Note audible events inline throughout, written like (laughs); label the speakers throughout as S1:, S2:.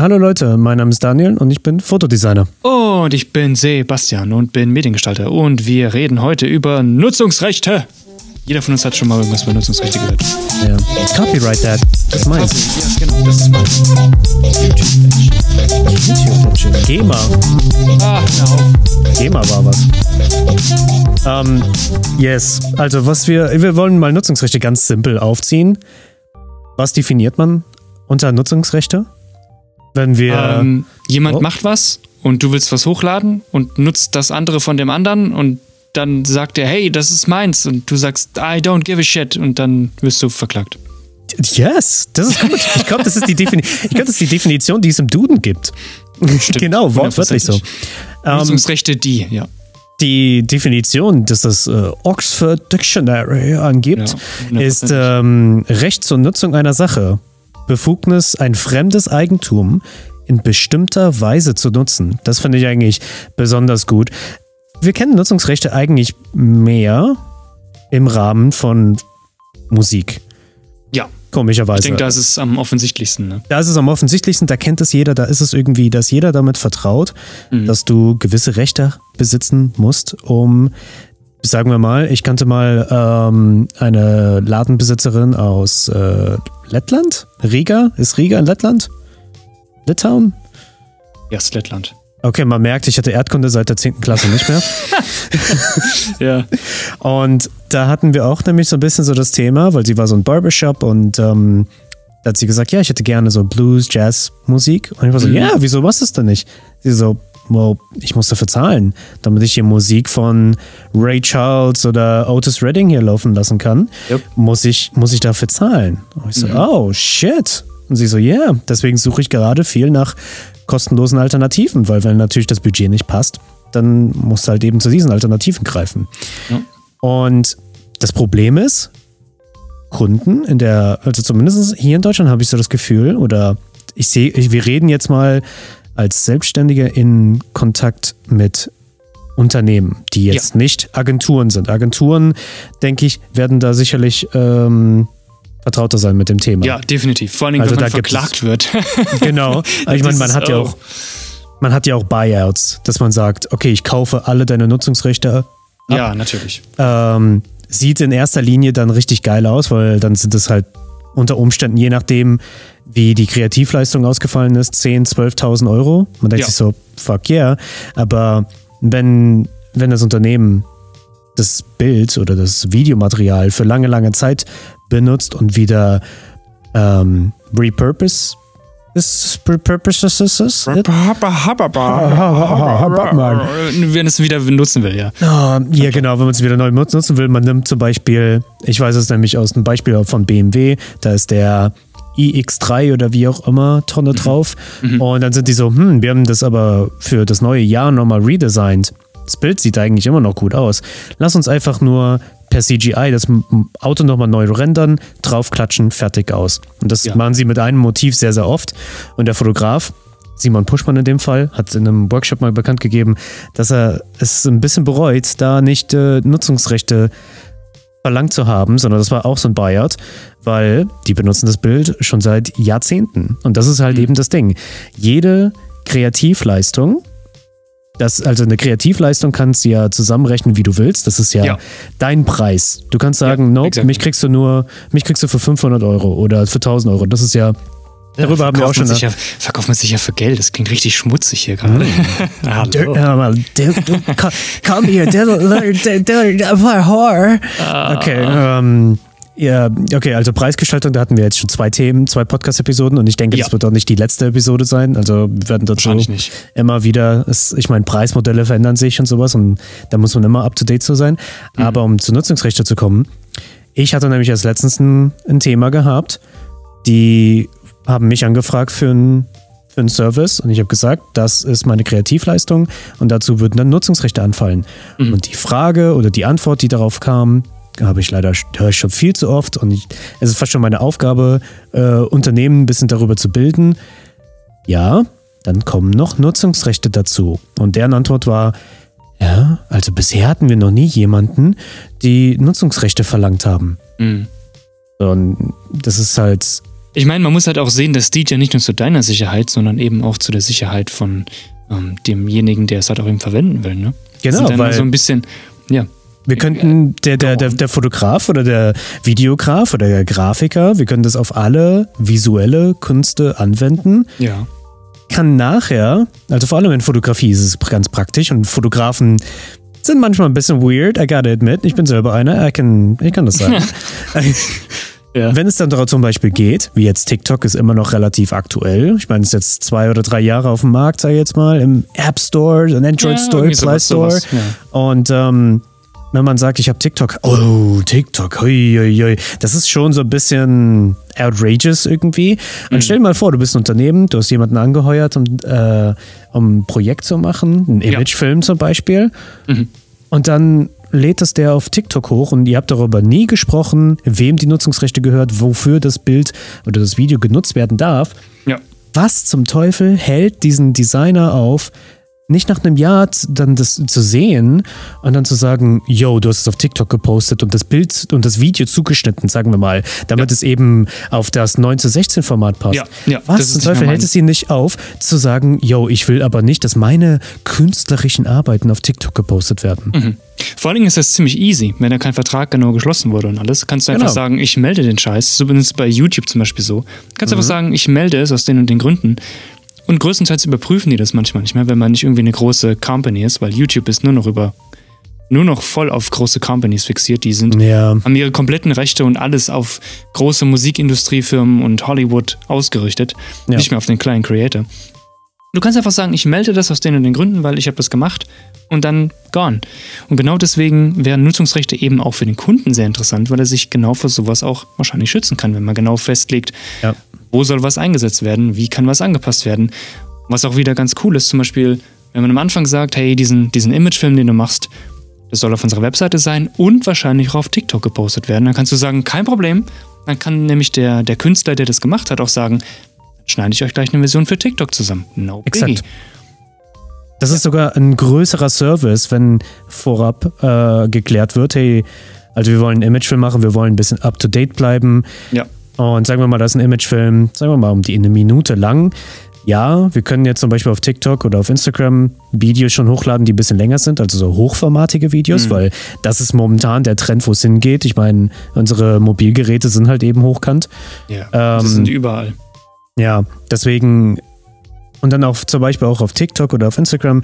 S1: Hallo Leute, mein Name ist Daniel und ich bin Fotodesigner.
S2: Und ich bin Sebastian und bin Mediengestalter. Und wir reden heute über Nutzungsrechte. Jeder von uns hat schon mal irgendwas über Nutzungsrechte gehört.
S1: Ja. Copyright that. Das ist meins.
S2: Ja, genau, das ist meins.
S1: GEMA.
S2: Ah, auf.
S1: GEMA war was. Ähm, yes. Also was wir, wir wollen mal Nutzungsrechte ganz simpel aufziehen. Was definiert man unter Nutzungsrechte? Wenn wir...
S2: Ähm, jemand
S1: Oh.
S2: macht was und du willst was hochladen und nutzt das andere von dem anderen und dann sagt er, hey, das ist meins und du sagst, I don't give a shit und dann wirst du verklagt.
S1: Yes, das ist gut. Ich glaube, das, ist die ich glaub, das ist die Definition, die es im Duden gibt. genau, wortwörtlich so. Ähm,
S2: Nutzungsrechte, die, ja.
S1: die Definition, dass das äh, Oxford Dictionary angibt,
S2: Ja,
S1: ist ähm, Recht zur Nutzung einer Sache. Befugnis, ein fremdes Eigentum in bestimmter Weise zu nutzen. Das finde ich eigentlich besonders gut. Wir kennen Nutzungsrechte eigentlich mehr im Rahmen von Musik.
S2: Ja,
S1: Komischerweise.
S2: ich denke, da ist es am offensichtlichsten. Ne?
S1: Da ist es am offensichtlichsten, da kennt es jeder, da ist es irgendwie, dass jeder damit vertraut, dass du gewisse Rechte besitzen musst, um, sagen wir mal, ich kannte mal ähm, eine Ladenbesitzerin aus äh, Lettland? Riga? Ist Riga in Lettland? Litauen?
S2: Ja, Lettland.
S1: Okay, man merkt, ich hatte Erdkunde seit der 10. Klasse nicht mehr. (laughs)
S2: Ja.
S1: Und da hatten wir auch nämlich so ein bisschen so das Thema, weil sie war so ein Barbershop und ähm, da hat sie gesagt, ja, ich hätte gerne so Blues, Jazz, Musik. Und ich war so,
S2: Mhm.
S1: ja, wieso machst du das denn nicht? Sie so, well, ich muss dafür zahlen, damit ich hier Musik von Ray Charles oder Otis Redding hier laufen lassen kann,
S2: Yep.
S1: muss, ich, muss ich dafür zahlen. Und ich so, oh, shit. Und sie so, ja, yeah. deswegen suche ich gerade viel nach kostenlosen Alternativen, weil wenn natürlich das Budget nicht passt, dann musst du halt eben zu diesen Alternativen greifen.
S2: Ja.
S1: Und das Problem ist, Kunden in der, also zumindest hier in Deutschland habe ich so das Gefühl, oder ich sehe, wir reden jetzt mal als Selbstständige in Kontakt mit Unternehmen, die jetzt nicht Agenturen sind. Agenturen, denke ich, werden da sicherlich ähm, vertrauter sein mit dem Thema.
S2: ja, definitiv. Vor allen Dingen,
S1: Also
S2: wenn man
S1: es-
S2: verklagt wird. (laughs) (laughs)
S1: Genau. Ich meine, man hat ja auch, man hat ja auch Buyouts, dass man sagt, okay, ich kaufe alle deine Nutzungsrechte
S2: ja, natürlich.
S1: ähm, sieht in erster Linie dann richtig geil aus, weil dann sind es halt unter Umständen, je nachdem, wie die Kreativleistung ausgefallen ist, 10.000, 12.000 Euro. Man denkt
S2: Ja.
S1: sich so, fuck yeah. Aber wenn, wenn das Unternehmen das Bild oder das Videomaterial für lange, lange Zeit benutzt und wieder ähm, repurpose ist, repurposes ist,
S2: Wenn es wieder nutzen will, ja.
S1: Ah, ja, genau, wenn man es wieder neu nutzen will. Man nimmt zum Beispiel, ich weiß es nämlich aus einem Beispiel von BMW, da ist der iX3 oder wie auch immer Tonne drauf. Und dann sind die so, hm, wir haben das aber für das neue Jahr nochmal redesigned. Das Bild sieht eigentlich immer noch gut aus. Lass uns einfach nur per CGI das Auto nochmal neu rendern, draufklatschen, fertig aus. Und das
S2: Ja.
S1: machen sie mit einem Motiv sehr, sehr oft. Und der Fotograf, Simon Puschmann in dem Fall, hat in einem Workshop mal bekannt gegeben, dass er es ein bisschen bereut, da nicht äh, Nutzungsrechte verlangt zu haben, sondern das war auch so ein Buyout, weil die benutzen das Bild schon seit Jahrzehnten. Und das ist halt eben das Ding. Jede Kreativleistung, das, also eine Kreativleistung kannst du ja zusammenrechnen, wie du willst. Das ist ja,
S2: Ja.
S1: dein Preis. Du kannst sagen,
S2: Ja,
S1: nope,
S2: exactly.
S1: mich kriegst du nur, mich kriegst du für 500 Euro oder für 1000 Euro. Das ist ja, darüber haben wir auch schon.
S2: sich ja, verkauft man sich ja für Geld. Das klingt richtig schmutzig hier gerade. (laughs) Hallo.
S1: Der- du- komm- hier, war Whore. Okay, ähm, ja, okay, also Preisgestaltung, da hatten wir jetzt schon zwei Themen, zwei Podcast-Episoden und ich denke,
S2: Ja.
S1: das wird auch nicht die letzte Episode sein. Also wir werden dazu immer wieder, ich meine, Preismodelle verändern sich und sowas und da muss man immer up-to-date zu sein.
S2: Mhm.
S1: Aber um zu Nutzungsrechte zu kommen, ich hatte nämlich als letztens ein, ein Thema gehabt, die haben mich angefragt für ein für einen Service und ich habe gesagt, das ist meine Kreativleistung und dazu würden dann Nutzungsrechte anfallen.
S2: Mhm.
S1: Und die Frage oder die Antwort, die darauf kam, habe ich leider höre ich schon viel zu oft und ich, es ist fast schon meine Aufgabe, äh, Unternehmen ein bisschen darüber zu bilden. Ja, dann kommen noch Nutzungsrechte dazu. Und deren Antwort war, ja, also bisher hatten wir noch nie jemanden, die Nutzungsrechte verlangt haben.
S2: Mhm.
S1: Und das ist halt
S2: Ich meine, man muss halt auch sehen, das dient ja nicht nur zu deiner Sicherheit, sondern eben auch zu der Sicherheit von ähm, demjenigen, der es halt auch eben verwenden will. Ne?
S1: Genau,
S2: das sind dann
S1: weil-
S2: so ein bisschen, ja,
S1: Wir könnten, der, der, der, der Fotograf oder der Videograf oder der Grafiker, wir können das auf alle visuelle Künste anwenden.
S2: ja.
S1: Kann nachher, also vor allem in Fotografie ist es ganz praktisch und Fotografen sind manchmal ein bisschen weird, I gotta admit. Ich bin selber einer, I can, ich kann das sagen. (laughs) (laughs)
S2: Ja.
S1: Wenn es dann darum zum Beispiel geht, wie jetzt TikTok ist immer noch relativ aktuell. Ich meine, es ist jetzt zwei oder drei Jahre auf dem Markt, sag ich jetzt mal, im App Store, im Android
S2: Ja,
S1: Store, Play
S2: sowas,
S1: Store.
S2: sowas, ja.
S1: Und ähm, wenn man sagt, ich habe TikTok, oh, TikTok, hui, hui, hui, das ist schon so ein bisschen outrageous irgendwie. Und
S2: Mhm.
S1: stell dir mal vor, du bist ein Unternehmen, du hast jemanden angeheuert, um, äh, um ein Projekt zu machen, einen
S2: Ja.
S1: Imagefilm zum Beispiel.
S2: Mhm.
S1: Und dann lädt das der auf TikTok hoch und ihr habt darüber nie gesprochen, wem die Nutzungsrechte gehört, wofür das Bild oder das Video genutzt werden darf.
S2: ja.
S1: Was zum Teufel hält diesen Designer auf, nicht nach einem Jahr dann das zu sehen und dann zu sagen, yo, du hast es auf TikTok gepostet und das Bild und das Video zugeschnitten, sagen wir mal, damit es eben auf das 9 zu 16 Format passt.
S2: Ja, ja,
S1: Was zum Teufel hält es ihn nicht auf, zu sagen, yo, ich will aber nicht, dass meine künstlerischen Arbeiten auf TikTok gepostet werden.
S2: Mhm. Vor allen Dingen ist das ziemlich easy, wenn da kein Vertrag genau geschlossen wurde und alles. Kannst du einfach
S1: Genau.
S2: sagen, ich melde den Scheiß. So bin es bei YouTube zum Beispiel so. Kannst
S1: Mhm.
S2: einfach sagen, ich melde es aus den und den Gründen. Und größtenteils überprüfen die das manchmal nicht mehr, wenn man nicht irgendwie eine große Company ist, weil YouTube ist nur noch über, nur noch voll auf große Companies fixiert. Die sind,
S1: Ja,
S2: haben ihre kompletten Rechte und alles auf große Musikindustriefirmen und Hollywood ausgerichtet,
S1: Ja.
S2: nicht mehr auf den kleinen Creator. Du kannst einfach sagen, ich melde das aus den und den Gründen, weil ich habe das gemacht und dann gone. Und genau deswegen wären Nutzungsrechte eben auch für den Kunden sehr interessant, weil er sich genau für sowas auch wahrscheinlich schützen kann, wenn man genau festlegt,
S1: ja.
S2: wo soll was eingesetzt werden, wie kann was angepasst werden. Was auch wieder ganz cool ist, zum Beispiel, wenn man am Anfang sagt, hey, diesen, diesen Imagefilm, den du machst, das soll auf unserer Webseite sein und wahrscheinlich auch auf TikTok gepostet werden. Dann kannst du sagen, kein Problem. Dann kann nämlich der, der Künstler, der das gemacht hat, auch sagen, schneide ich euch gleich eine Version für TikTok zusammen. No biggie.
S1: Exakt. Das ist sogar ein größerer Service, wenn vorab äh, geklärt wird, hey, also wir wollen einen Imagefilm machen, wir wollen ein bisschen up-to-date bleiben.
S2: Ja.
S1: Und sagen wir mal, das ist ein Imagefilm, sagen wir mal, um die eine Minute lang. Ja, wir können jetzt zum Beispiel auf TikTok oder auf Instagram Videos schon hochladen, die ein bisschen länger sind, also so hochformatige Videos,
S2: Mhm.
S1: weil das ist momentan der Trend, wo es hingeht. Ich meine, unsere Mobilgeräte sind halt eben hochkant.
S2: Ja,
S1: Ähm,
S2: das sind überall.
S1: Ja, deswegen und dann auch zum Beispiel auch auf TikTok oder auf Instagram.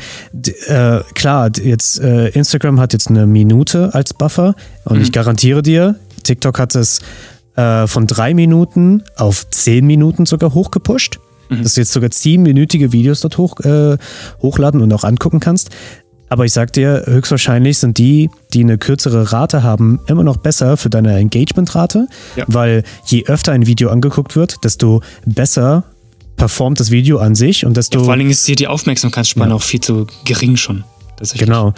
S1: Äh, klar, jetzt äh, Instagram hat jetzt eine Minute als Buffer und
S2: Mhm.
S1: ich garantiere dir, TikTok hat es äh, von drei Minuten auf zehn Minuten sogar hochgepusht.
S2: Mhm.
S1: Dass du jetzt sogar zehnminütige Videos dort hoch, äh, hochladen und auch angucken kannst. Aber ich sag dir, höchstwahrscheinlich sind die, die eine kürzere Rate haben, immer noch besser für deine Engagement-Rate,
S2: Ja.
S1: weil je öfter ein Video angeguckt wird, desto besser performt das Video an sich und desto
S2: Ja, vor allen Dingen ist hier die Aufmerksamkeitsspanne
S1: Ja.
S2: auch viel zu gering schon.
S1: Genau.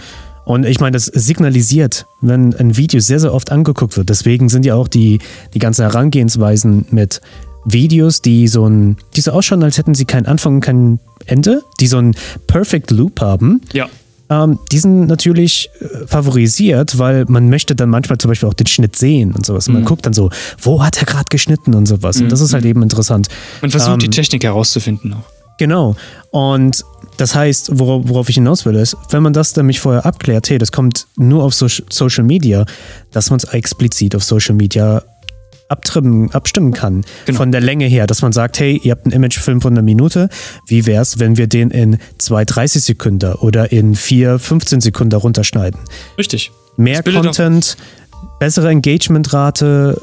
S1: Und ich meine, das signalisiert, wenn ein Video sehr, sehr oft angeguckt wird. Deswegen sind ja auch die, die ganzen Herangehensweisen mit Videos, die so ein, die so ausschauen, als hätten sie keinen Anfang und kein Ende, die so einen Perfect Loop haben.
S2: Ja,
S1: Ähm, die sind natürlich äh, favorisiert, weil man möchte dann manchmal zum Beispiel auch den Schnitt sehen und sowas. Und man
S2: Mhm.
S1: guckt dann so, wo hat er gerade geschnitten und sowas. Und das ist halt eben interessant.
S2: man versucht
S1: Ähm,
S2: die Technik herauszufinden auch.
S1: Genau. Und das heißt, worauf, worauf ich hinaus will, ist, wenn man das nämlich vorher abklärt, hey, das kommt nur auf so Social Media, dass man es explizit auf Social Media abtrimmen, abstimmen kann.
S2: Genau.
S1: Von der Länge her, dass man sagt, hey, ihr habt einen Imagefilm von einer Minute, wie wäre es, wenn wir den in 2, 30 Sekunden oder in 4, 15 Sekunden runterschneiden?
S2: Richtig.
S1: Mehr
S2: bildet auch-
S1: Content, bessere Engagementrate,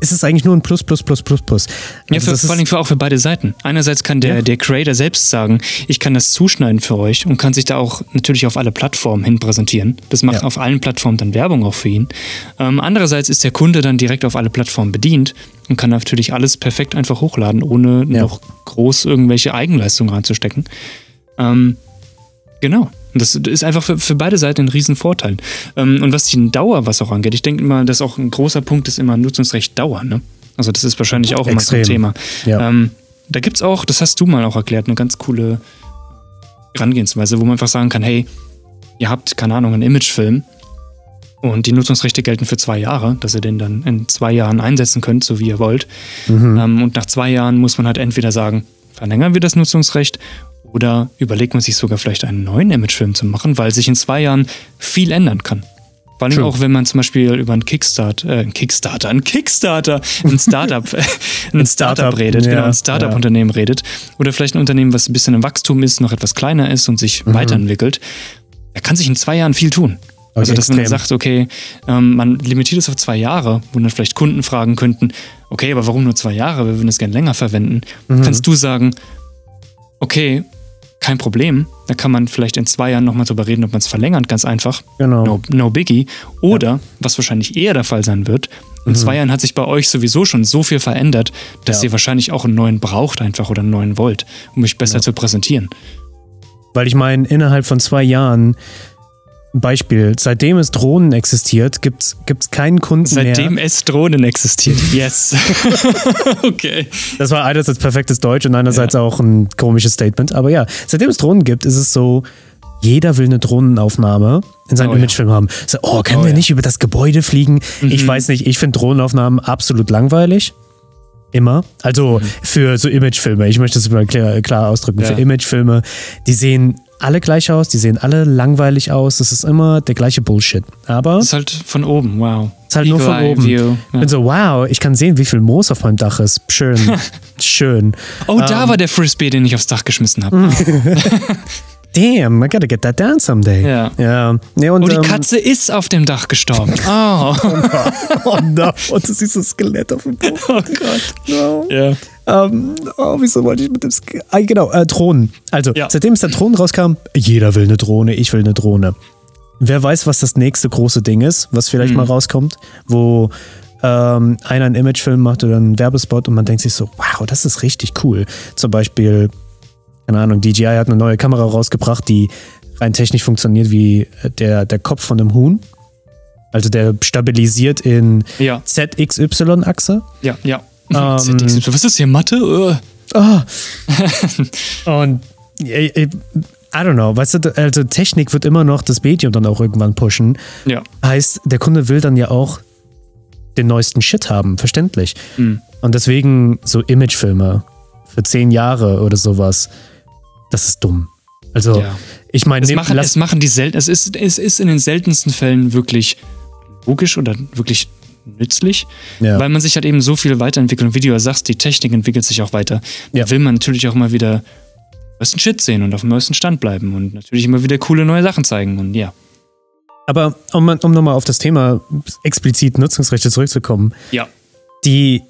S1: ist es eigentlich nur ein Plus, Plus, Plus, Plus, Plus.
S2: Ja,
S1: Also
S2: für, vor allem für, auch für beide Seiten. Einerseits kann der,
S1: Ja.
S2: der Creator selbst sagen, ich kann das zuschneiden für euch und kann sich da auch natürlich auf alle Plattformen hin präsentieren. Das macht
S1: Ja.
S2: auf allen Plattformen dann Werbung auch für ihn. Ähm, andererseits ist der Kunde dann direkt auf alle Plattformen bedient und kann natürlich alles perfekt einfach hochladen, ohne
S1: Ja.
S2: noch groß irgendwelche Eigenleistungen reinzustecken. Ähm, genau. Und das ist einfach für, für beide Seiten ein Riesenvorteil. Ähm, und was die Dauer, was auch angeht, ich denke immer, dass auch ein großer Punkt ist immer Nutzungsrecht Dauer. Ne? Also das ist wahrscheinlich auch immer so ein. Thema.
S1: Ja.
S2: Ähm, da gibt es auch, das hast du mal auch erklärt, eine ganz coole Herangehensweise, wo man einfach sagen kann, hey, ihr habt, keine Ahnung, einen Imagefilm Und die Nutzungsrechte gelten für zwei Jahre, dass ihr den dann in zwei Jahren einsetzen könnt, so wie ihr wollt.
S1: Mhm.
S2: Ähm, und nach zwei Jahren muss man halt entweder sagen, verlängern wir das Nutzungsrecht oder überlegt man sich sogar vielleicht einen neuen Imagefilm zu machen, weil sich in zwei Jahren viel ändern kann. Vor allem
S1: True.
S2: auch, wenn man zum Beispiel über einen Kickstarter, äh, einen Kickstarter, einen Kickstarter, ein Startup, (laughs) ein Startup redet,
S1: ja,
S2: genau, ein Startup-Unternehmen redet. Oder vielleicht ein Unternehmen, was ein bisschen im Wachstum ist, noch etwas kleiner ist und sich weiterentwickelt. Da kann sich in zwei Jahren viel tun. Also, dass man
S1: extrem.
S2: sagt, okay, ähm, man limitiert es auf zwei Jahre, wo dann vielleicht Kunden fragen könnten, okay, aber warum nur zwei Jahre? Wir würden es gerne länger verwenden. Kannst du sagen, okay, kein Problem. Da kann man vielleicht in zwei Jahren nochmal drüber reden, ob man es verlängert, ganz einfach.
S1: Genau.
S2: No, no biggie. Oder, was wahrscheinlich eher der Fall sein wird, in zwei Jahren hat sich bei euch sowieso schon so viel verändert, dass
S1: Mhm. Ja.
S2: ihr wahrscheinlich auch einen neuen braucht einfach oder einen neuen wollt, um euch besser zu präsentieren.
S1: Weil ich meine, innerhalb von zwei Jahren, Beispiel, seitdem es Drohnen existiert, gibt es keinen Kunden
S2: Seitdem
S1: mehr.
S2: es Drohnen existiert. Yes. (laughs) okay.
S1: Das war einerseits perfektes Deutsch und einerseits auch ein komisches Statement. Aber ja, seitdem es Drohnen gibt, ist es so, jeder will eine Drohnenaufnahme in seinem
S2: Oh ja.
S1: Imagefilm haben. So, oh, können
S2: Oh
S1: wir
S2: ja.
S1: nicht über das Gebäude fliegen? Ich
S2: Mhm.
S1: weiß nicht, ich finde Drohnenaufnahmen absolut langweilig. Immer. Also für so Imagefilme, ich möchte es mal klar, klar ausdrücken,
S2: Ja.
S1: für Imagefilme, die sehen alle gleich aus, die sehen alle langweilig aus, das ist immer der gleiche Bullshit. Aber
S2: Das ist halt von oben, wow.
S1: ist halt nur von
S2: Eagle Eye
S1: oben.
S2: View.
S1: Ich
S2: Ja.
S1: bin so, wow, ich kann sehen, wie viel Moos auf meinem Dach ist. Schön. (laughs) Schön.
S2: Oh, da war der Frisbee, den ich aufs Dach geschmissen habe. (laughs)
S1: Damn, I gotta get that down someday.
S2: Ja.
S1: Ja. Nee, und,
S2: Oh, die
S1: ähm,
S2: Katze ist auf dem Dach gestorben. (laughs) Oh,
S1: Oh no, und du siehst das Skelett auf dem Boden.
S2: oh Gott.
S1: No.
S2: Ja.
S1: Ähm, oh, wieso wollte ich mit dem Sk ah, Genau, äh, Drohnen. Also,
S2: Ja.
S1: seitdem es der Drohnen rauskam, jeder will eine Drohne, ich will eine Drohne. Wer weiß, was das nächste große Ding ist, was vielleicht
S2: Mhm.
S1: mal rauskommt, wo ähm, einer einen Imagefilm macht oder einen Werbespot und man denkt sich so, wow, das ist richtig cool. Zum Beispiel, keine Ahnung, DJI hat eine neue Kamera rausgebracht, die rein technisch funktioniert wie äh, der, der Kopf von einem Huhn. Also der stabilisiert in
S2: Ja,
S1: ZXY-Achse.
S2: ja, ja.
S1: Ähm.
S2: Was ist das hier, Mathe?
S1: Ah. (laughs) Und äh, äh, I don't know, weißt du, also Technik wird immer noch das Medium dann auch irgendwann pushen.
S2: Ja.
S1: Heißt, der Kunde will dann ja auch den neuesten Shit haben, verständlich.
S2: Hm.
S1: Und deswegen so Imagefilme für zehn Jahre oder sowas, das ist dumm. Also,
S2: Ja.
S1: ich meine,
S2: Es machen, es machen die selten, es ist, es ist in den seltensten Fällen wirklich logisch oder wirklich nützlich,
S1: Ja.
S2: weil man sich halt eben so viel weiterentwickelt. Und wie du ja sagst, die Technik entwickelt sich auch weiter.
S1: Ja.
S2: Da will man natürlich auch immer wieder neuesten Shit sehen und auf dem neuesten Stand bleiben und natürlich immer wieder coole neue Sachen zeigen. Und ja.
S1: aber um, um nochmal auf das Thema explizit Nutzungsrechte zurückzukommen,
S2: Ja.
S1: die,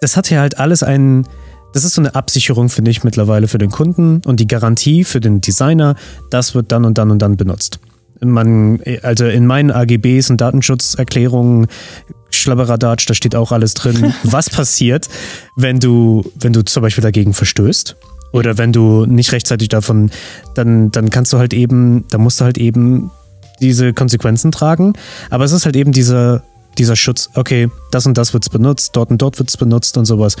S1: das hat ja halt alles einen, das ist so eine Absicherung, finde ich, mittlerweile für den Kunden und die Garantie für den Designer, das wird dann und dann und dann benutzt. Man, also in meinen AGBs und Datenschutzerklärungen, Schlabberadatsch, da steht auch alles drin, (laughs) was passiert, wenn du, wenn du zum Beispiel dagegen verstößt. Oder wenn du nicht rechtzeitig davon, dann, dann kannst du halt eben, dann musst du halt eben diese Konsequenzen tragen. Aber es ist halt eben dieser, dieser Schutz, okay, das und das wird es benutzt, dort und dort wird es benutzt und sowas.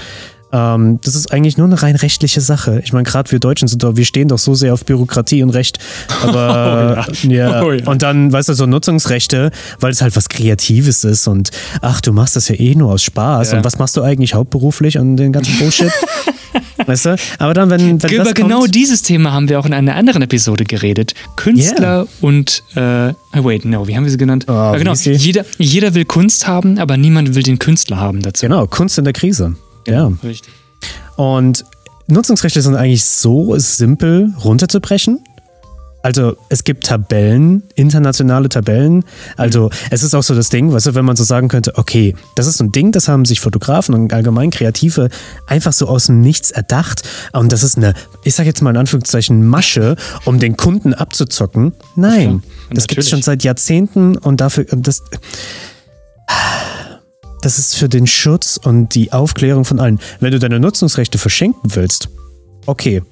S1: Ähm, das ist eigentlich nur eine rein rechtliche Sache. Ich meine, gerade wir Deutschen sind doch, wir stehen doch so sehr auf Bürokratie und Recht. Aber (laughs) ja. (laughs)
S2: Oh ja.
S1: Und dann, weißt du, so Nutzungsrechte, weil es halt was Kreatives ist und ach, du machst das ja eh nur aus Spaß.
S2: Ja.
S1: Und was machst du eigentlich hauptberuflich und den ganzen Bullshit? (laughs) weißt du? Aber dann, wenn, wenn
S2: Über
S1: das
S2: genau
S1: kommt,
S2: dieses Thema haben wir auch in einer anderen Episode geredet. Künstler und äh, wait, no, wie haben wir sie genannt?
S1: Oh,
S2: ja, genau. Jeder, jeder will Kunst haben, aber niemand will den Künstler haben dazu.
S1: Genau, Kunst in der Krise. Ja.
S2: Richtig.
S1: Und Nutzungsrechte sind eigentlich so simpel runterzubrechen. Also es gibt Tabellen, internationale Tabellen. Also es ist auch so das Ding, weißt du, wenn man so sagen könnte, okay, das ist so ein Ding, das haben sich Fotografen und allgemein Kreative einfach so aus dem Nichts erdacht. Und das ist eine, ich sag jetzt mal in Anführungszeichen, Masche, um den Kunden abzuzocken. Nein,
S2: klar.
S1: das gibt es schon seit Jahrzehnten und dafür, das, das ist für den Schutz und die Aufklärung von allen. Wenn du deine Nutzungsrechte verschenken willst, okay.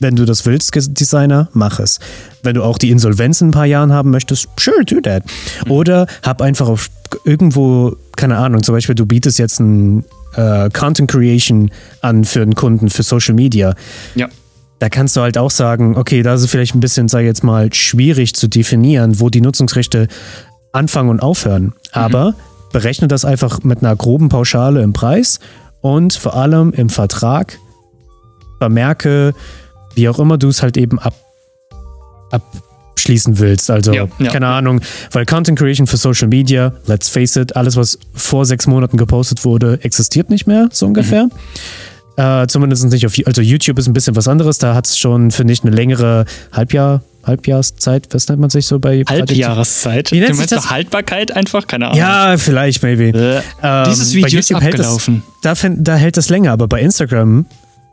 S1: Wenn du das willst, Designer, mach es. Wenn du auch die Insolvenz in ein paar Jahren haben möchtest, sure, do that. Oder hab einfach auf irgendwo, keine Ahnung, zum Beispiel du bietest jetzt ein äh, Content Creation an für einen Kunden, für Social Media.
S2: Ja.
S1: Da kannst du halt auch sagen, okay, da ist es vielleicht ein bisschen, sag ich jetzt mal, schwierig zu definieren, wo die Nutzungsrechte anfangen und aufhören. Aber berechne das einfach mit einer groben Pauschale im Preis und vor allem im Vertrag vermerke, wie auch immer du es halt eben ab, abschließen willst. Also,
S2: Ja, ja.
S1: keine Ahnung, weil Content Creation für Social Media, let's face it, alles, was vor sechs Monaten gepostet wurde, existiert nicht mehr, so ungefähr.
S2: Mhm.
S1: Äh, zumindest nicht auf, also YouTube ist ein bisschen was anderes, da hat es schon, finde ich, eine längere Halbjahr, Halbjahrszeit, was nennt man sich so bei
S2: Halbjahreszeit.
S1: Wie nennt
S2: du meinst
S1: das?
S2: Haltbarkeit einfach? Keine Ahnung.
S1: Ja, vielleicht, maybe.
S2: Äh,
S1: Ähm,
S2: Dieses Video ist
S1: hält das-
S2: abgelaufen.
S1: Da, find, da hält das länger, aber bei Instagram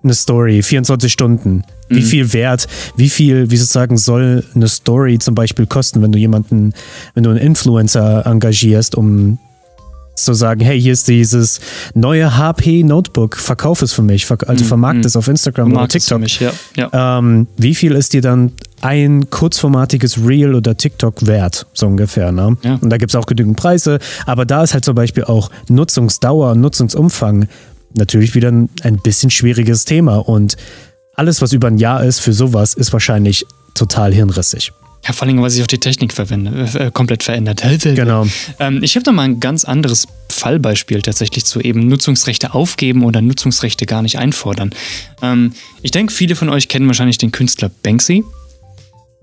S1: eine Story, 24 Stunden. Wie
S2: Mhm.
S1: viel Wert, wie viel, wie sozusagen, soll eine Story zum Beispiel kosten, wenn du jemanden, wenn du einen Influencer engagierst, um zu sagen, hey, hier ist dieses neue HP Notebook, verkauf es für mich, also
S2: Mhm,
S1: vermarkt
S2: mhm.
S1: es auf Instagram oder
S2: es für
S1: TikTok.
S2: mich, ja. ja.
S1: Ähm, wie viel ist dir dann ein kurzformatiges Reel oder TikTok wert, so ungefähr. Ne?
S2: Ja.
S1: Und da gibt es auch genügend Preise, aber da ist halt zum Beispiel auch Nutzungsdauer Nutzungsumfang natürlich wieder ein, ein bisschen schwieriges Thema und alles, was über ein Jahr ist für sowas, ist wahrscheinlich total hirnrissig.
S2: Ja, vor allem, weil sich auch die Technik verwende, äh, komplett verändert.
S1: Genau.
S2: Ähm, ich habe da mal ein ganz anderes Fallbeispiel tatsächlich zu eben Nutzungsrechte aufgeben oder Nutzungsrechte gar nicht einfordern. Ähm, ich denke, viele von euch kennen wahrscheinlich den Künstler Banksy.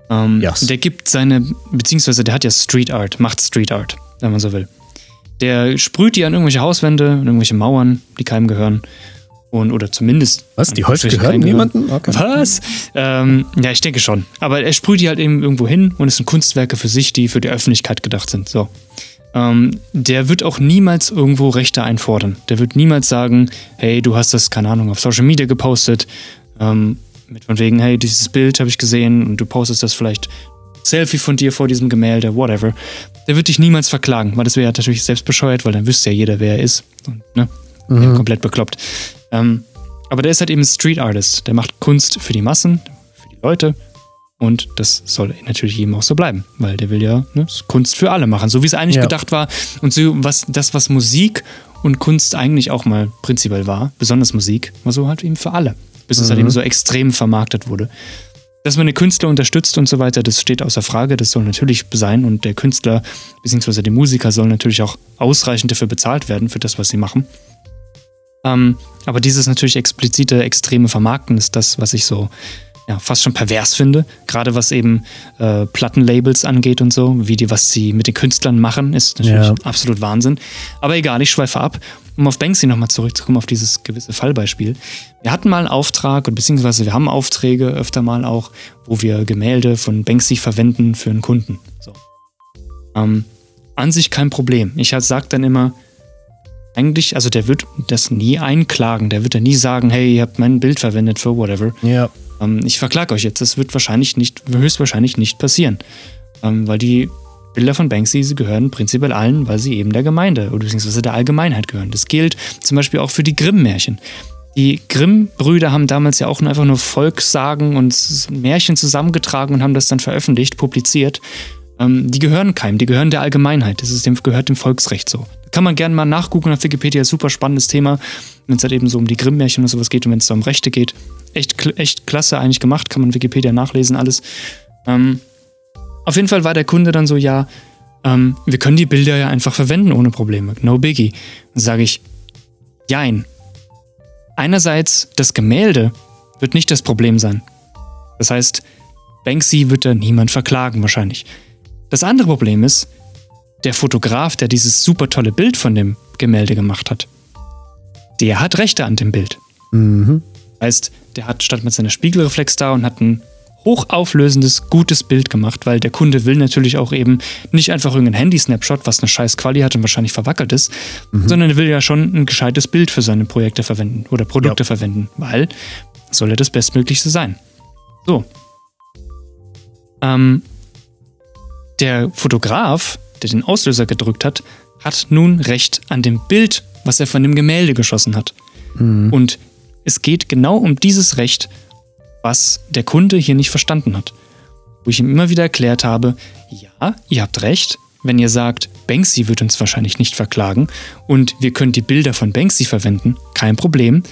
S2: Ähm,
S1: Yes.
S2: Der gibt seine, beziehungsweise der hat ja Street Art, macht Street Art, wenn man so will. Der sprüht die an irgendwelche Hauswände, an irgendwelche Mauern, die keinem gehören. Und, oder zumindest.
S1: Was? Die
S2: keinem
S1: gehören niemandem? Okay.
S2: Was? Ähm, ja, ich denke schon. Aber er sprüht die halt eben irgendwo hin und es sind Kunstwerke für sich, die für die Öffentlichkeit gedacht sind. So. Ähm, der wird auch niemals irgendwo Rechte einfordern. Der wird niemals sagen, hey, du hast das, keine Ahnung, auf Social Media gepostet. Ähm, mit von wegen, hey, dieses Bild habe ich gesehen und du postest das vielleicht Selfie von dir vor diesem Gemälde, whatever. Der wird dich niemals verklagen, weil das wäre ja natürlich selbst bescheuert, weil dann wüsste ja jeder, wer er ist. Und, ne?
S1: Mhm.
S2: Komplett bekloppt. Ähm, aber der ist halt eben Street Artist. Der macht Kunst für die Massen, für die Leute. Und das soll natürlich eben auch so bleiben, weil der will ja ne, Kunst für alle machen, so wie es eigentlich
S1: Ja.
S2: gedacht war. Und so was, das, was Musik und Kunst eigentlich auch mal prinzipiell war, besonders Musik, war so halt eben für alle. Bis es halt eben so extrem vermarktet wurde. Dass man den Künstler unterstützt und so weiter, das steht außer Frage, das soll natürlich sein und der Künstler bzw. die Musiker sollen natürlich auch ausreichend dafür bezahlt werden, für das, was sie machen. Ähm, aber dieses natürlich explizite, extreme Vermarkten ist das, was ich so ja, fast schon pervers finde. Gerade was eben äh, Plattenlabels angeht und so, wie die, was sie mit den Künstlern machen, ist natürlich
S1: Ja.
S2: absolut Wahnsinn. Aber egal, ich schweife ab. Um auf Banksy nochmal zurückzukommen, auf dieses gewisse Fallbeispiel. Wir hatten mal einen Auftrag, und beziehungsweise wir haben Aufträge öfter mal auch, wo wir Gemälde von Banksy verwenden für einen Kunden. So. Ähm, an sich kein Problem. Ich halt sag dann immer, eigentlich, also der wird das nie einklagen. Der wird dann nie sagen, hey, ihr habt mein Bild verwendet für whatever.
S1: Ja.
S2: Ähm, ich verklage euch jetzt. Das wird wahrscheinlich nicht, höchstwahrscheinlich nicht passieren. Ähm, weil die Bilder von Banksy, sie gehören prinzipiell allen, weil sie eben der Gemeinde oder beziehungsweise der Allgemeinheit gehören. Das gilt zum Beispiel auch für die Grimm-Märchen. Die Grimm-Brüder haben damals ja auch nur einfach nur Volkssagen und Märchen zusammengetragen und haben das dann veröffentlicht, publiziert. Ähm, die gehören keinem, die gehören der Allgemeinheit. Das ist dem, gehört dem Volksrecht so. Kann man gerne mal nachgucken auf Wikipedia, super spannendes Thema, wenn es halt eben so um die Grimm-Märchen und sowas geht und wenn es da um Rechte geht. Echt, echt klasse eigentlich gemacht, kann man Wikipedia nachlesen, alles. Ähm, auf jeden Fall war der Kunde dann so, ja, ähm, wir können die Bilder ja einfach verwenden ohne Probleme. No biggie. Sage ich, jein. Einerseits, das Gemälde wird nicht das Problem sein. Das heißt, Banksy wird da niemand verklagen wahrscheinlich. Das andere Problem ist, der Fotograf, der dieses super tolle Bild von dem Gemälde gemacht hat, der hat Rechte an dem Bild.
S1: Mhm.
S2: Heißt, der hat stand mit seiner Spiegelreflex da und hat ein hochauflösendes, gutes Bild gemacht, weil der Kunde will natürlich auch eben nicht einfach irgendein Handy-Snapshot, was eine scheiß Quali hat und wahrscheinlich verwackelt ist, sondern er will ja schon ein gescheites Bild für seine Projekte verwenden oder Produkte
S1: Ja.
S2: verwenden, weil soll ja das Bestmöglichste sein. So. Ähm, der Fotograf, der den Auslöser gedrückt hat, hat nun Recht an dem Bild, was er von dem Gemälde geschossen hat. Und es geht genau um dieses Recht, was der Kunde hier nicht verstanden hat. Wo ich ihm immer wieder erklärt habe, ja, ihr habt recht, wenn ihr sagt, Banksy wird uns wahrscheinlich nicht verklagen und wir können die Bilder von Banksy verwenden, kein Problem.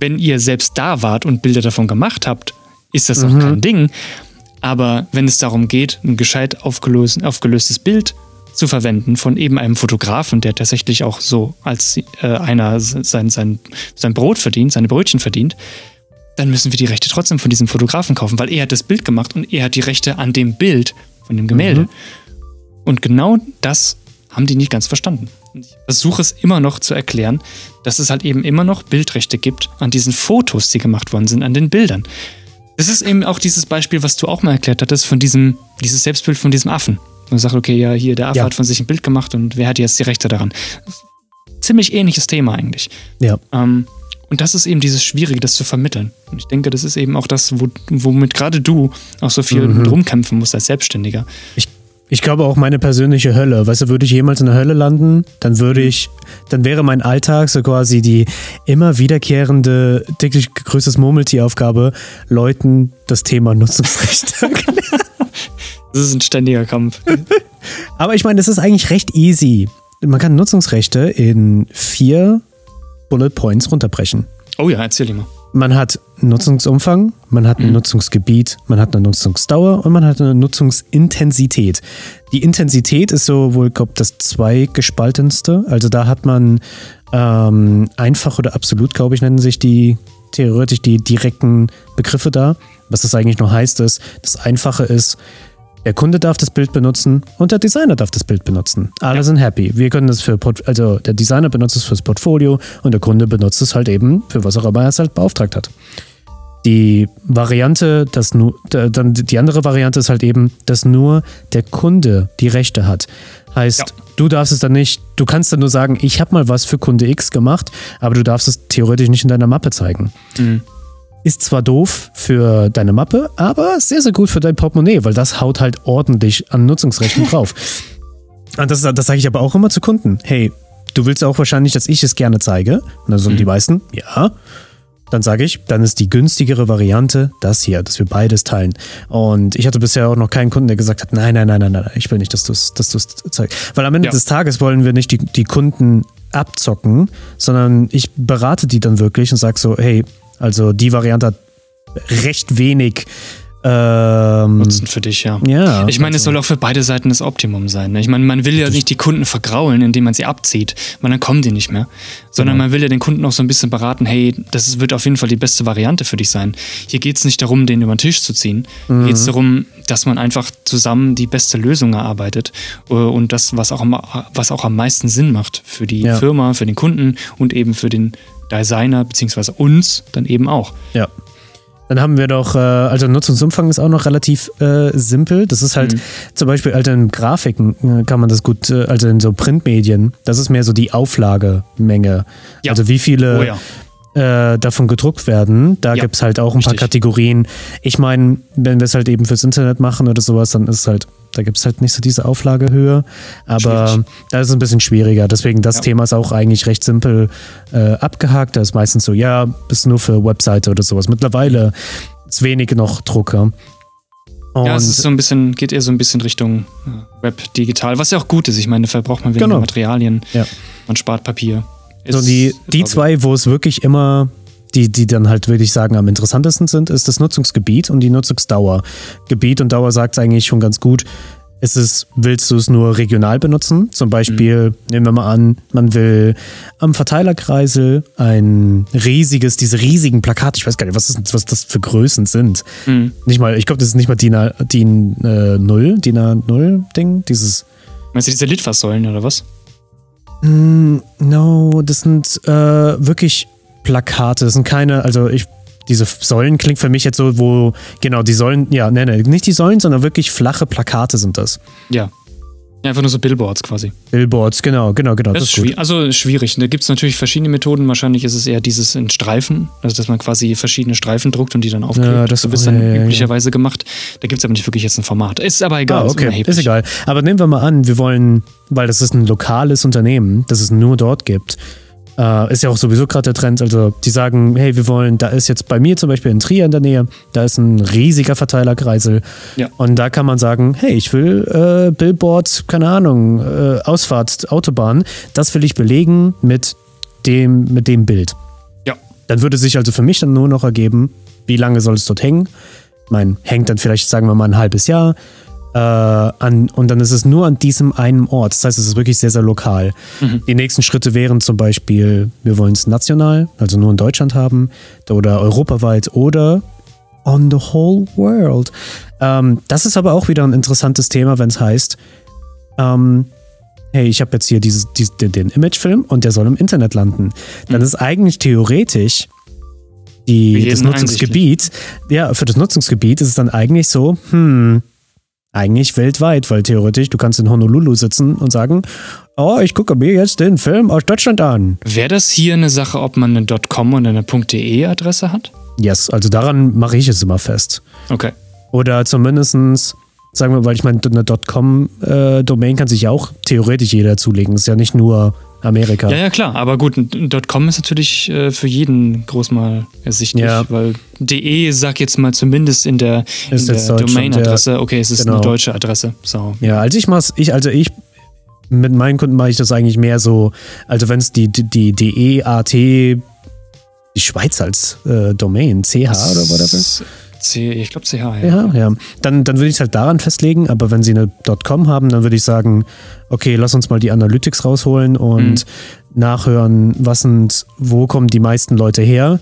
S2: Wenn ihr selbst da wart und Bilder davon gemacht habt, ist das auch kein Ding. Aber wenn es darum geht, ein gescheit aufgelöst, aufgelöstes Bild zu verwenden von eben einem Fotografen, der tatsächlich auch so als äh, einer sein, sein, sein Brot verdient, seine Brötchen verdient, dann müssen wir die Rechte trotzdem von diesem Fotografen kaufen, weil er hat das Bild gemacht und er hat die Rechte an dem Bild von dem Gemälde. Mhm. Und genau das haben die nicht ganz verstanden. Und ich versuche es immer noch zu erklären, dass es halt eben immer noch Bildrechte gibt an diesen Fotos, die gemacht worden sind, an den Bildern. Das ist eben auch dieses Beispiel, was du auch mal erklärt hattest, von diesem, dieses Selbstbild von diesem Affen. Man sagt, okay, ja, hier, der Affe ja. hat von sich ein Bild gemacht und wer hat jetzt die Rechte daran? Ziemlich ähnliches Thema eigentlich.
S1: Ja.
S2: Ähm, und das ist eben dieses Schwierige, das zu vermitteln. Und ich denke, das ist eben auch das, wo, womit gerade du auch so viel mhm. rumkämpfen musst als Selbstständiger.
S1: Ich, ich glaube auch meine persönliche Hölle. Weißt du, würde ich jemals in der Hölle landen, dann würde ich, dann wäre mein Alltag so quasi die immer wiederkehrende, täglich größtes Murmeltieraufgabe, Leuten das Thema Nutzungsrecht (laughs) (laughs)
S2: Das ist ein ständiger Kampf. (laughs)
S1: Aber ich meine, es ist eigentlich recht easy. Man kann Nutzungsrechte in vier Bullet Points runterbrechen.
S2: Oh ja, erzähl dir mal.
S1: Man hat Nutzungsumfang, man hat ein mhm. Nutzungsgebiet, man hat eine Nutzungsdauer und man hat eine Nutzungsintensität. Die Intensität ist so wohl, glaube das zweigespaltenste. Also da hat man ähm, einfach oder absolut, glaube ich, nennen sich die theoretisch die direkten Begriffe da. Was das eigentlich nur heißt, ist, das Einfache ist, der Kunde darf das Bild benutzen und der Designer darf das Bild benutzen. Alle ja. sind happy. Wir können das für, also der Designer benutzt es fürs Portfolio und der Kunde benutzt es halt eben für was auch immer er es halt beauftragt hat. Die Variante, dass nur, dann die andere Variante ist halt eben, dass nur der Kunde die Rechte hat. Heißt, ja. du darfst es dann nicht, du kannst dann nur sagen, ich habe mal was für Kunde X gemacht, aber du darfst es theoretisch nicht in deiner Mappe zeigen. Mhm. Ist zwar doof für deine Mappe, aber sehr, sehr gut für dein Portemonnaie, weil das haut halt ordentlich an Nutzungsrechten drauf. (laughs) Und das, das sage ich aber auch immer zu Kunden. Hey, du willst auch wahrscheinlich, dass ich es gerne zeige. Und dann sagen mhm. die meisten, ja. Dann sage ich, dann ist die günstigere Variante das hier, dass wir beides teilen. Und ich hatte bisher auch noch keinen Kunden, der gesagt hat, nein, nein, nein, nein, nein, ich will nicht, dass du es dass zeigst. Weil am Ende ja. des Tages wollen wir nicht die, die Kunden abzocken, sondern ich berate die dann wirklich und sage so, hey, also die Variante hat recht wenig
S2: ähm, Nutzen für dich, ja.
S1: ja
S2: ich meine, also. es soll auch für beide Seiten das Optimum sein. Ne? Ich meine, man will ja nicht die Kunden vergraulen, indem man sie abzieht, weil dann kommen die nicht mehr. Sondern genau. man will ja den Kunden auch so ein bisschen beraten, hey, das wird auf jeden Fall die beste Variante für dich sein. Hier geht es nicht darum, den über den Tisch zu ziehen. Mhm. Hier geht es darum, dass man einfach zusammen die beste Lösung erarbeitet äh, und das, was auch, am, was auch am meisten Sinn macht für die ja. Firma, für den Kunden und eben für den Designer beziehungsweise uns dann eben auch.
S1: Ja. Dann haben wir doch, äh, also Nutzungsumfang ist auch noch relativ äh, simpel. Das ist halt mhm. zum Beispiel, also in Grafiken äh, kann man das gut, äh, also in so Printmedien, das ist mehr so die Auflagemenge. Ja. Also wie viele oh, ja davon gedruckt werden. Da ja, gibt es halt auch ein richtig. paar Kategorien. Ich meine, wenn wir es halt eben fürs Internet machen oder sowas, dann ist halt, da gibt es halt nicht so diese Auflagehöhe. Aber Schwierig. da ist es ein bisschen schwieriger. Deswegen, das ja. Thema ist auch eigentlich recht simpel äh, abgehakt. Da ist meistens so, ja, ist nur für Webseite oder sowas. Mittlerweile ist wenig noch Drucker.
S2: Und ja, es ist so ein bisschen, geht eher so ein bisschen Richtung äh, Web digital, was ja auch gut ist. Ich meine, dafür braucht man weniger genau. Materialien. Ja. Man spart Papier.
S1: So die, die zwei, wo es wirklich immer, die, die dann halt wirklich sagen, am interessantesten sind, ist das Nutzungsgebiet und die Nutzungsdauer. Gebiet und Dauer sagt es eigentlich schon ganz gut. Ist es, willst du es nur regional benutzen? Zum Beispiel, mhm. nehmen wir mal an, man will am Verteilerkreisel ein riesiges, diese riesigen Plakate, ich weiß gar nicht, was, ist, was das für Größen sind. Mhm. Nicht mal, ich glaube, das ist nicht mal DIN, DIN äh, 0, DIN A0 Ding, dieses.
S2: Meinst du diese Litfaßsäulen oder was?
S1: Mm, no, das sind äh, wirklich Plakate. Das sind keine, also ich, diese Säulen klingt für mich jetzt so, wo, genau, die Säulen, ja, ne, ne, nicht die Säulen, sondern wirklich flache Plakate sind das.
S2: Ja. Ja, einfach nur so Billboards quasi.
S1: Billboards, genau, genau, genau.
S2: Das, das ist schwierig. Also schwierig. Da gibt es natürlich verschiedene Methoden. Wahrscheinlich ist es eher dieses in Streifen, also dass man quasi verschiedene Streifen druckt und die dann aufklebt. Ja, das so wird dann ja, üblicherweise ja. gemacht. Da gibt es aber nicht wirklich jetzt ein Format. Ist aber egal.
S1: Ah, okay, ist, ist egal. Aber nehmen wir mal an, wir wollen, weil das ist ein lokales Unternehmen, das es nur dort gibt, äh, ist ja auch sowieso gerade der Trend. Also die sagen, hey, wir wollen, da ist jetzt bei mir zum Beispiel in Trier in der Nähe, da ist ein riesiger Verteilerkreisel. Ja. Und da kann man sagen, hey, ich will äh, Billboard, keine Ahnung, äh, Ausfahrt, Autobahn, das will ich belegen mit dem, mit dem Bild.
S2: Ja.
S1: Dann würde sich also für mich dann nur noch ergeben, wie lange soll es dort hängen? Ich meine, hängt dann vielleicht, sagen wir mal, ein halbes Jahr. Äh, an, und dann ist es nur an diesem einen Ort. Das heißt, es ist wirklich sehr, sehr lokal.
S2: Mhm.
S1: Die nächsten Schritte wären zum Beispiel, wir wollen es national, also nur in Deutschland haben, oder europaweit oder on the whole world. Ähm, das ist aber auch wieder ein interessantes Thema, wenn es heißt, ähm, hey, ich habe jetzt hier dieses, dieses, den, Imagefilm und der soll im Internet landen. Dann
S2: Mhm.
S1: ist eigentlich theoretisch die, das Nutzungsgebiet, ja, für das Nutzungsgebiet ist es dann eigentlich so, hm, eigentlich weltweit, weil theoretisch, du kannst in Honolulu sitzen und sagen, oh, ich gucke mir jetzt den Film aus Deutschland an.
S2: Wäre das hier eine Sache, ob man eine .com und eine .de Adresse hat?
S1: Yes, also daran mache ich es immer fest.
S2: Okay.
S1: Oder zumindestens, sagen wir, weil ich meine, eine .com-Domain kann sich ja auch theoretisch jeder zulegen. Ist ja nicht nur Amerika.
S2: Ja, ja, klar. Aber gut, .com ist natürlich äh, für jeden groß mal ersichtlich,
S1: Ja.
S2: weil de, sag jetzt mal zumindest in der, in der Domain-Adresse, okay, es ist
S1: Genau.
S2: eine deutsche Adresse. So.
S1: Ja, also ich mach's, ich, also ich, mit meinen Kunden mache ich das eigentlich mehr so, also wenn es die, die, die DEAT, die Schweiz als äh, Domain, CH oder whatever.
S2: C, ich glaube CH, ja.
S1: Ja, ja. Dann, dann würde ich es halt daran festlegen, aber wenn sie eine .com haben, dann würde ich sagen, okay, lass uns mal die Analytics rausholen und nachhören, was sind, wo kommen die meisten Leute her.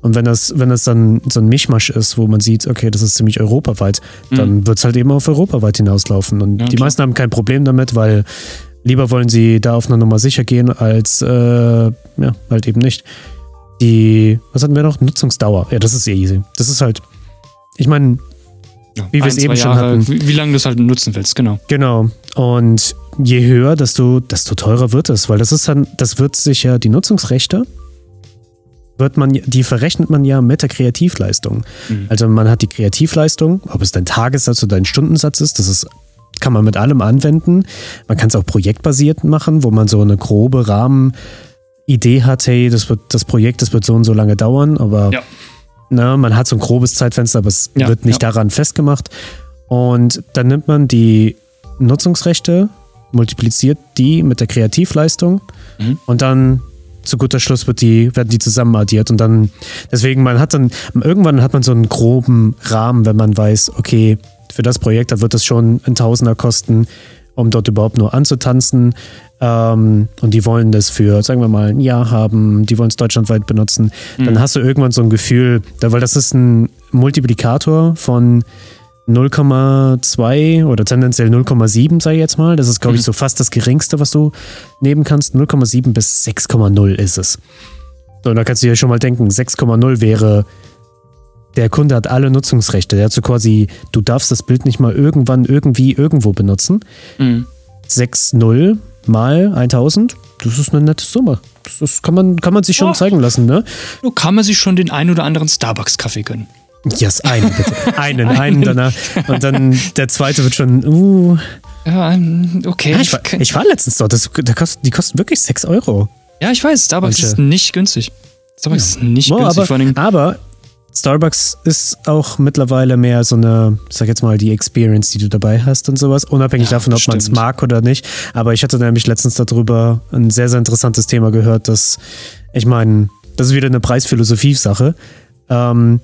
S1: Und wenn das, wenn das dann so ein Mischmasch ist, wo man sieht, okay, das ist ziemlich europaweit, dann wird es halt eben auf europaweit hinauslaufen. Und
S2: Ja,
S1: die
S2: klar.
S1: meisten haben kein Problem damit, weil lieber wollen sie da auf einer Nummer sicher gehen, als äh, ja, halt eben nicht. Die, was hatten wir noch? Nutzungsdauer. Ja, das ist eh easy. Das ist halt, ich meine, Wie wir es eben schon
S2: Jahre,
S1: hatten.
S2: Wie, wie lange du es halt nutzen willst, genau.
S1: Genau. Und je höher, desto, desto teurer wird es, weil das ist dann, das wird sich ja, die Nutzungsrechte, wird man, die verrechnet man ja mit der Kreativleistung.
S2: Mhm.
S1: Also man hat die Kreativleistung, ob es dein Tagessatz oder dein Stundensatz ist, das ist, kann man mit allem anwenden. Man kann es auch projektbasiert machen, wo man so eine grobe Rahmenidee hat, hey, das wird, das Projekt, das wird so und so lange dauern, aber
S2: Ja.
S1: Na, man hat so ein grobes Zeitfenster, aber es
S2: Ja,
S1: wird nicht
S2: ja.
S1: daran festgemacht. Und dann nimmt man die Nutzungsrechte, multipliziert die mit der Kreativleistung
S2: Mhm.
S1: und dann zu guter Schluss wird die, werden die zusammen addiert und dann, deswegen, man hat dann, irgendwann hat man so einen groben Rahmen, wenn man weiß, okay, für das Projekt, da wird es schon ein Tausender kosten, um dort überhaupt nur anzutanzen. Ähm, und die wollen das für, sagen wir mal, ein Jahr haben, die wollen es deutschlandweit benutzen. Dann hast du irgendwann so ein Gefühl, da, weil das ist ein Multiplikator von 0,2 oder tendenziell 0,7, sage ich jetzt mal. Das ist, glaube ich,
S2: Mhm.
S1: so fast das geringste, was du nehmen kannst. 0,7 bis 6,0 ist es. So, und da kannst du dir schon mal denken, 6,0 wäre, der Kunde hat alle Nutzungsrechte. Der hat so quasi, du darfst das Bild nicht mal irgendwann, irgendwie, irgendwo benutzen.
S2: Mhm.
S1: 6,0 mal 1000, das ist eine nette Summe. Das kann, man, kann man sich schon
S2: Oh.
S1: zeigen lassen, ne?
S2: Nur kann man sich schon den ein oder anderen Starbucks-Kaffee gönnen.
S1: Yes, einen bitte. (laughs) Einen, einen danach. Und dann der zweite wird schon, uh.
S2: Ja, ähm, okay.
S1: Ja, ich, war, ich war letztens dort, das, der kost, die kosten wirklich 6 Euro.
S2: ja, ich weiß, Starbucks
S1: Manche-
S2: ist nicht günstig. Starbucks ist nicht
S1: Boah,
S2: günstig.
S1: aber, aber Starbucks ist auch mittlerweile mehr so eine, ich sag jetzt mal, die Experience, die du dabei hast und sowas, unabhängig
S2: Ja,
S1: davon, ob man es mag oder nicht. Aber ich hatte nämlich letztens darüber ein sehr, sehr interessantes Thema gehört, dass, ich meine, das ist wieder eine Preisphilosophie-Sache. Ähm,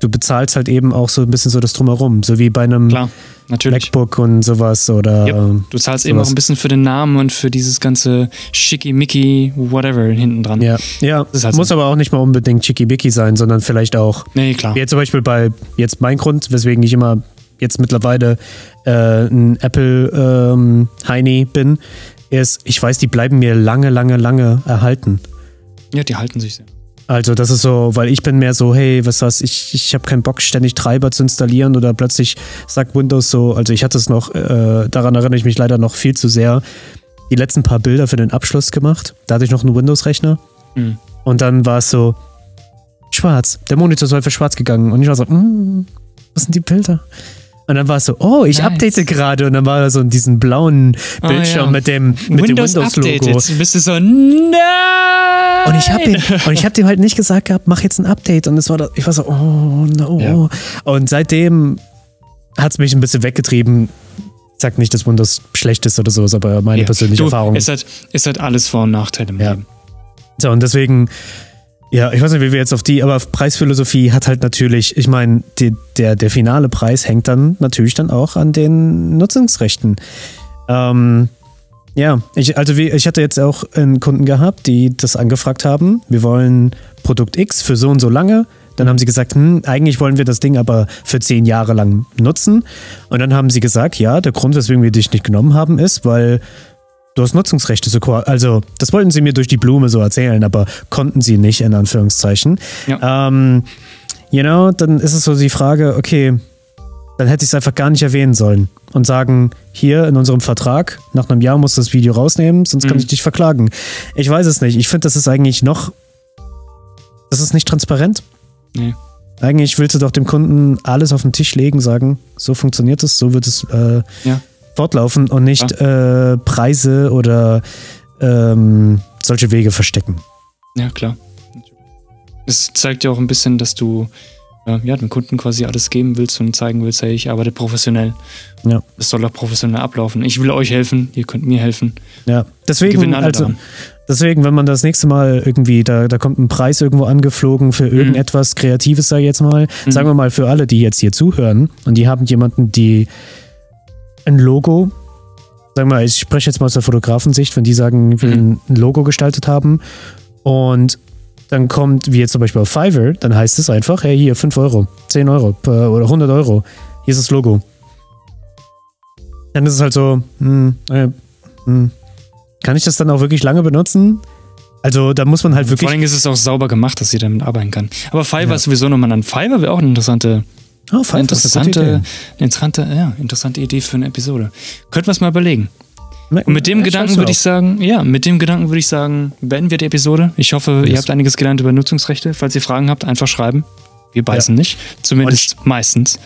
S1: du bezahlst halt eben auch so ein bisschen so das Drumherum, so wie bei einem
S2: klar.
S1: MacBook und sowas oder
S2: Yep. Du zahlst eben
S1: sowas.
S2: auch ein bisschen für den Namen und für dieses ganze Schickimicki, whatever hinten dran.
S1: ja, ja,
S2: halt
S1: muss
S2: so.
S1: aber auch nicht mal unbedingt chickibicki sein, sondern vielleicht auch
S2: Nee, klar.
S1: Wie jetzt zum Beispiel bei jetzt mein Grund, weswegen ich immer jetzt mittlerweile äh, ein Apple ähm, Heini bin, ist, ich weiß, die bleiben mir lange, lange, lange erhalten.
S2: Ja, die halten sich sehr.
S1: Also das ist so, weil ich bin mehr so, hey, was was, ich, ich habe keinen Bock, ständig Treiber zu installieren oder plötzlich sagt Windows so, also ich hatte es noch, äh, daran erinnere ich mich leider noch viel zu sehr, die letzten paar Bilder für den Abschluss gemacht. Da hatte ich noch einen Windows-Rechner
S2: Mhm.
S1: und dann war es so, schwarz, der Monitor ist einfach schwarz gegangen und ich war so, mm, was sind die Bilder? Und dann war es so, oh, ich
S2: Nice.
S1: update gerade und dann war da so diesen blauen
S2: Ah,
S1: Bildschirm
S2: ja.
S1: mit dem, mit dem Windows-Logo.
S2: Bist du so, nein!
S1: Und ich habe und ich habe dem halt nicht gesagt gehabt, mach jetzt ein Update. Und es war, da, ich war so, oh no.
S2: Ja.
S1: Und seitdem hat es mich ein bisschen weggetrieben. Ich sag nicht, dass Windows schlecht ist oder sowas, aber meine
S2: Ja.
S1: persönliche
S2: du,
S1: Erfahrung.
S2: Es hat, es hat alles Vor- und Nachteile im
S1: Ja.
S2: Leben.
S1: So, und deswegen, Ja, ich weiß nicht, wie wir jetzt auf die, aber Preisphilosophie hat halt natürlich, ich meine, der, der finale Preis hängt dann natürlich dann auch an den Nutzungsrechten. Ähm, ja, ich, also wie, ich hatte jetzt auch einen Kunden gehabt, die das angefragt haben. Wir wollen Produkt X für so und so lange. Dann haben sie gesagt, hm, eigentlich wollen wir das Ding aber für zehn Jahre lang nutzen. Und dann haben sie gesagt, ja, der Grund, weswegen wir dich nicht genommen haben, ist, weil du hast Nutzungsrechte. So, also, das wollten sie mir durch die Blume so erzählen, aber konnten sie nicht, in Anführungszeichen. Ja. Ähm, you know, dann ist es so die Frage, okay, dann hätte ich es einfach gar nicht erwähnen sollen und sagen, hier in unserem Vertrag, nach einem Jahr musst du das Video rausnehmen, sonst mhm. kann ich dich verklagen. Ich weiß es nicht. Ich finde, das ist eigentlich noch, das ist nicht transparent. Nee. Eigentlich willst du doch dem Kunden alles auf den Tisch legen, sagen, so funktioniert es, so wird es äh, ja. Fortlaufen und nicht ja. äh, Preise oder ähm, solche Wege verstecken.
S2: Ja, klar. Es zeigt ja auch ein bisschen, dass du äh, ja, dem Kunden quasi alles geben willst und zeigen willst, hey, ich arbeite professionell. Ja. Es soll auch professionell ablaufen. Ich will euch helfen, ihr könnt mir helfen.
S1: Ja, deswegen, also, deswegen, wenn man das nächste Mal irgendwie, da, da kommt ein Preis irgendwo angeflogen für mhm. irgendetwas mhm. Kreatives, sag ich jetzt mal, mhm. sagen wir mal für alle, die jetzt hier zuhören und die haben jemanden, die ein Logo sagen wir mal, ich spreche jetzt mal aus der Fotografensicht, wenn die sagen, ich will mhm. ein Logo gestaltet haben und dann kommt, wie jetzt zum Beispiel auf Fiverr, dann heißt es einfach, hey, hier 5 Euro, 10 Euro oder 100 Euro, hier ist das Logo. Dann ist es halt so, hm, äh, hm, kann ich das dann auch wirklich lange benutzen? Also da muss man halt wirklich.
S2: Vor allem ist es auch sauber gemacht, dass sie damit arbeiten kann. Aber Fiverr ja. ist sowieso nochmal an. Fiverr wäre auch eine interessante, oh, Fiverr interessante, eine interessante, ja, interessante Idee für eine Episode. Könnten wir es mal überlegen. Und mit dem Gedanken würde ich sagen, ja, mit dem Gedanken würde ich sagen, beenden wir die Episode. Ich hoffe, yes. ihr habt einiges gelernt über Nutzungsrechte. Falls ihr Fragen habt, einfach schreiben. Wir beißen ja. nicht. Zumindest Und meistens.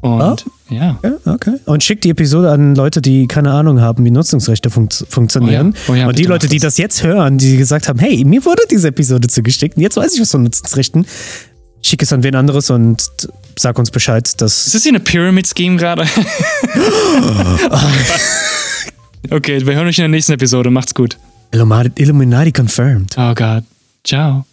S2: Und oh. ja.
S1: Okay, okay. Und schickt die Episode an Leute, die keine Ahnung haben, wie Nutzungsrechte fun funktionieren. Oh ja. Oh ja, und die Leute, die das jetzt hören, die gesagt haben, hey, mir wurde diese Episode zugeschickt und jetzt weiß ich was von Nutzungsrechten, schick es an wen anderes und sag uns Bescheid, dass.
S2: Ist das hier eine Pyramid-Scheme gerade? (laughs) Okay, wir hören euch in der nächsten Episode. Macht's gut.
S1: Illuminati confirmed.
S2: Oh Gott. Ciao.